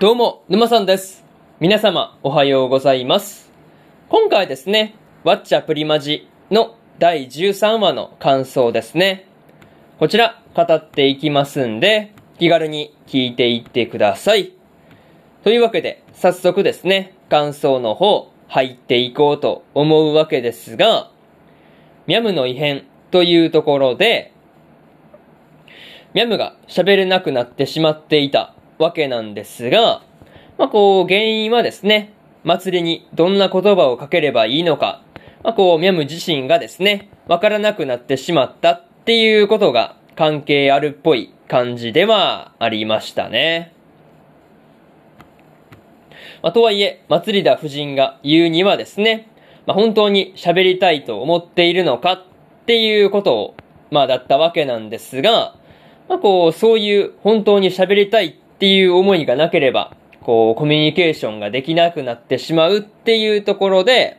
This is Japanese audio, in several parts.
どうも、沼さんです。皆様、おはようございます。今回ですね、ワッチャプリマジの第13話の感想ですね。こちら、語っていきますんで、気軽に聞いていってください。というわけで、早速ですね、感想の方、入っていこうと思うわけですが、ミャムの異変というところで、ミャムが喋れなくなってしまっていたわけなんですが、まあ、こう、原因はですね、祭りにどんな言葉をかければいいのか、まあ、こう、ミャム自身がですね、わからなくなってしまったっていうことが関係あるっぽい感じではありましたね。まあ、とはいえ、祭りだ夫人が言うにはですね、まあ、本当に喋りたいと思っているのかっていうことを、まあ、だったわけなんですが、まあ、こう、そういう本当に喋りたいっていう思いがなければ、こう、コミュニケーションができなくなってしまうっていうところで、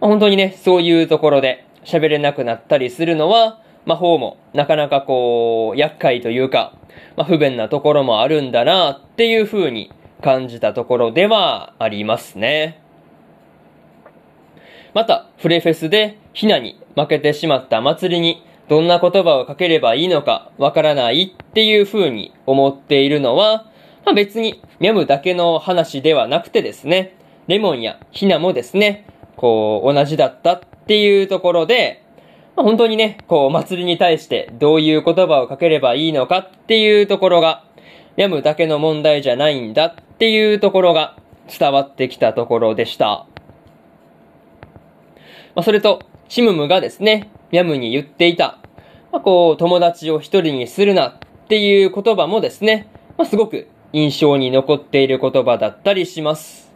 まあ、本当にね、そういうところで喋れなくなったりするのは、魔法もなかなかこう、厄介というか、まあ、不便なところもあるんだなっていう風に感じたところではありますね。また、フレフェスでヒナに負けてしまった祭りにどんな言葉をかければいいのかわからないっていう風に思っているのは、まあ、別にミャムだけの話ではなくてですね、レモンやヒナもですね、こう同じだったっていうところで、まあ、本当にね、こう祭りに対してどういう言葉をかければいいのかっていうところが、ミャムだけの問題じゃないんだっていうところが伝わってきたところでした。まあ、それと、チムムがですね、ミャムに言っていた、まあ、こう、友達を一人にするなっていう言葉もですね、まあ、すごく印象に残っている言葉だったりします。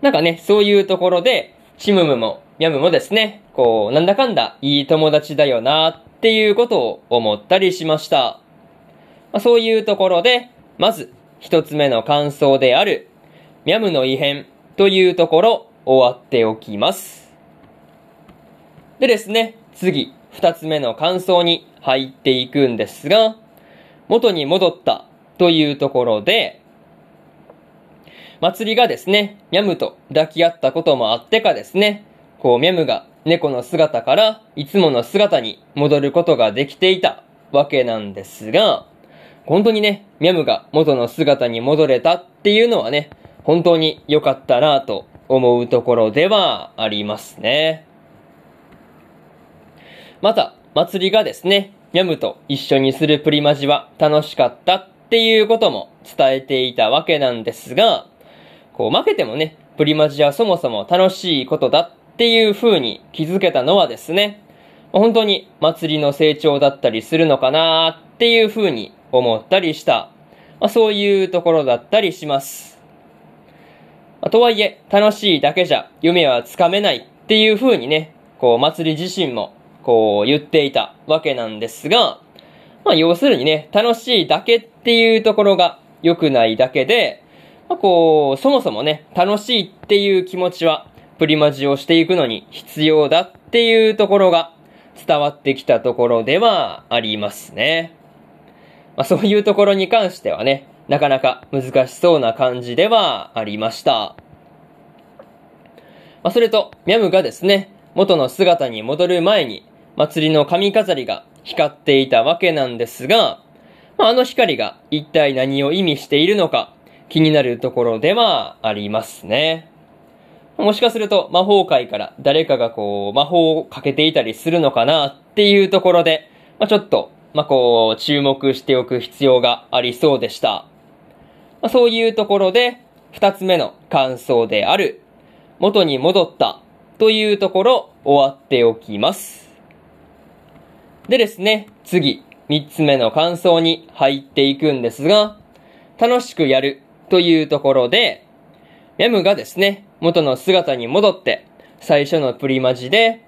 なんかね、そういうところで、チムムもミャムもですね、こう、なんだかんだいい友達だよなっていうことを思ったりしました。まあ、そういうところで、まず、一つ目の感想である、ミャムの異変というところ、終わっておきます。でですね、次、二つ目の感想に入っていくんですが、元に戻ったというところで、祭りがですね、ミャムと抱き合ったこともあってかですね、こうミャムが猫の姿からいつもの姿に戻ることができていたわけなんですが、本当にね、ミャムが元の姿に戻れたっていうのはね、本当に良かったなぁと思うところではありますね。また、祭りがですね、ミャムと一緒にするプリマジは楽しかったっていうことも伝えていたわけなんですが、こう負けてもね、プリマジはそもそも楽しいことだっていう風に気づけたのはですね、本当に祭りの成長だったりするのかなっていう風に思ったりした、まあ、そういうところだったりします。まあ、とはいえ、楽しいだけじゃ夢はつかめないっていう風にね、こう祭り自身もこう言っていたわけなんですが、まあ要するにね、楽しいだけっていうところが良くないだけで、まあこう、そもそもね、楽しいっていう気持ちは、プリマジをしていくのに必要だっていうところが伝わってきたところではありますね。まあそういうところに関してはね、なかなか難しそうな感じではありました。まあそれと、ミャムがですね、元の姿に戻る前に、祭りの髪飾りが光っていたわけなんですが、あ、あの光が一体何を意味しているのか気になるところではありますね。もしかすると魔法界から誰かがこう魔法をかけていたりするのかなっていうところで、まあ、ちょっと、まあ、こう注目しておく必要がありそうでした。まあ、そういうところで二つ目の感想である元に戻ったというところ終わっておきます。でですね、次、三つ目の感想に入っていくんですが、楽しくやるというところで、ミャムがですね、元の姿に戻って、最初のプリマジで、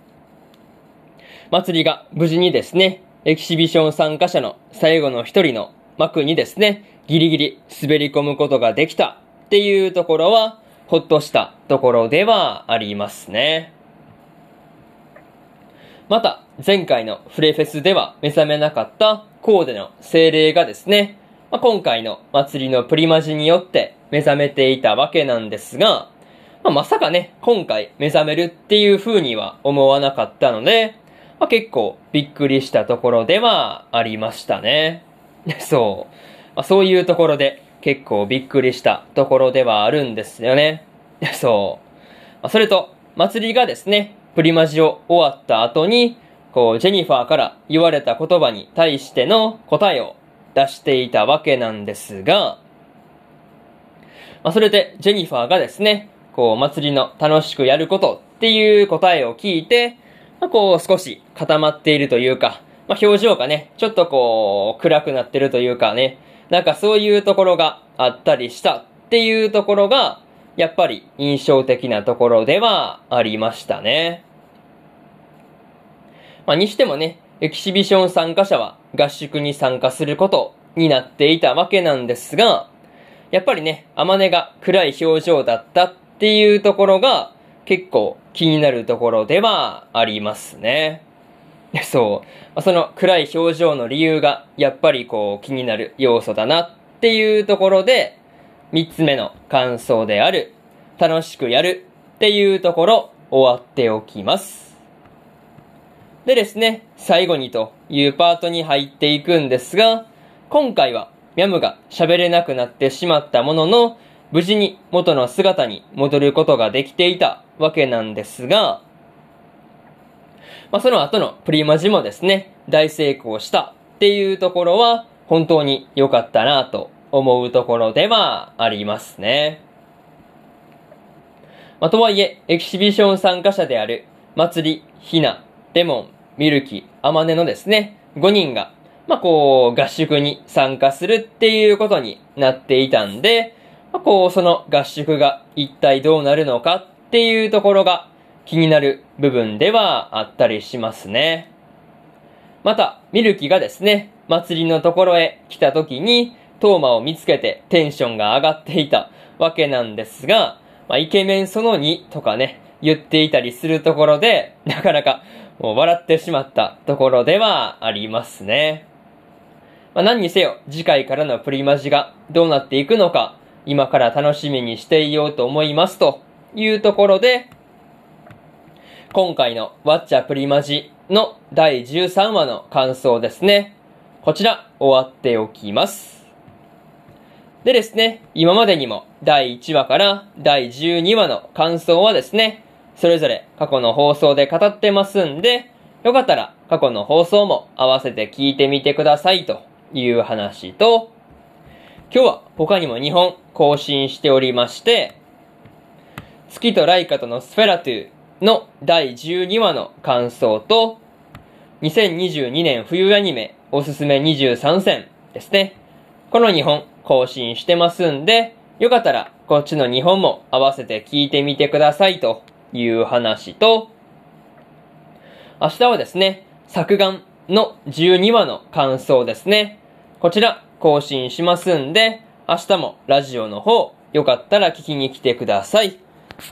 祭りが無事にですね、エキシビション参加者の最後の一人の幕にですね、ギリギリ滑り込むことができたっていうところは、ほっとしたところではありますね。また、前回のフレフェスでは目覚めなかったコーデの精霊がですね、まあ、今回の祭りのプリマジによって目覚めていたわけなんですが、まあ、まさかね、今回目覚めるっていう風には思わなかったので、まあ、結構びっくりしたところではありましたね。そう。まあ、そういうところで結構びっくりしたところではあるんですよね。そう。まあ、それと、祭りがですね、プリマジを終わった後に、こう、ジェニファーから言われた言葉に対しての答えを出していたわけなんですが、まあ、それでジェニファーがですね、こう、祭りの楽しくやることっていう答えを聞いて、まあ、こう、少し固まっているというか、まあ、表情がね、ちょっとこう、暗くなってるというかね、なんかそういうところがあったりしたっていうところが、やっぱり印象的なところではありましたね。まあ、にしてもね、エキシビション参加者は合宿に参加することになっていたわけなんですが、やっぱりね、アマネが暗い表情だったっていうところが結構気になるところではありますね。そう。その暗い表情の理由がやっぱりこう気になる要素だなっていうところで、三つ目の感想である、楽しくやるっていうところ終わっておきます。でですね、最後にというパートに入っていくんですが、今回はミャムが喋れなくなってしまったものの、無事に元の姿に戻ることができていたわけなんですが、まあ、その後のプリマジもですね、大成功したっていうところは本当に良かったなと思うところではありますね。まあ、とはいえ、エキシビション参加者である、祭り、ひな、レモン、ミルキ、アマネのですね、5人が、まあ、こう、合宿に参加するっていうことになっていたんで、まあ、こう、その合宿が一体どうなるのかっていうところが気になる部分ではあったりしますね。また、ミルキがですね、祭りのところへ来た時に、トーマを見つけてテンションが上がっていたわけなんですが、まあ、イケメンその2とかね、言っていたりするところで、なかなかもう笑ってしまったところではありますね。まあ、何にせよ、次回からのプリマジがどうなっていくのか、今から楽しみにしていようと思いますというところで、今回のワッチャプリマジの第13話の感想ですね。こちら終わっておきます。でですね、今までにも第1話から第12話の感想はですね、それぞれ過去の放送で語ってますんで、よかったら過去の放送も合わせて聞いてみてくださいという話と、今日は他にも2本更新しておりまして、月とライカとのスフェラトゥの第12話の感想と、2022年冬アニメおすすめ23選ですね。この2本更新してますんで、よかったらこっちの2本も合わせて聞いてみてくださいという話と、明日はですね、作眼の12話の感想ですね。こちら更新しますんで、明日もラジオの方、よかったら聞きに来てください。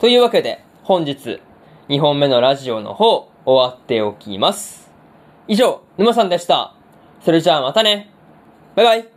というわけで、本日、2本目のラジオの方、終わっておきます。以上、沼さんでした。それじゃあまたね。バイバイ。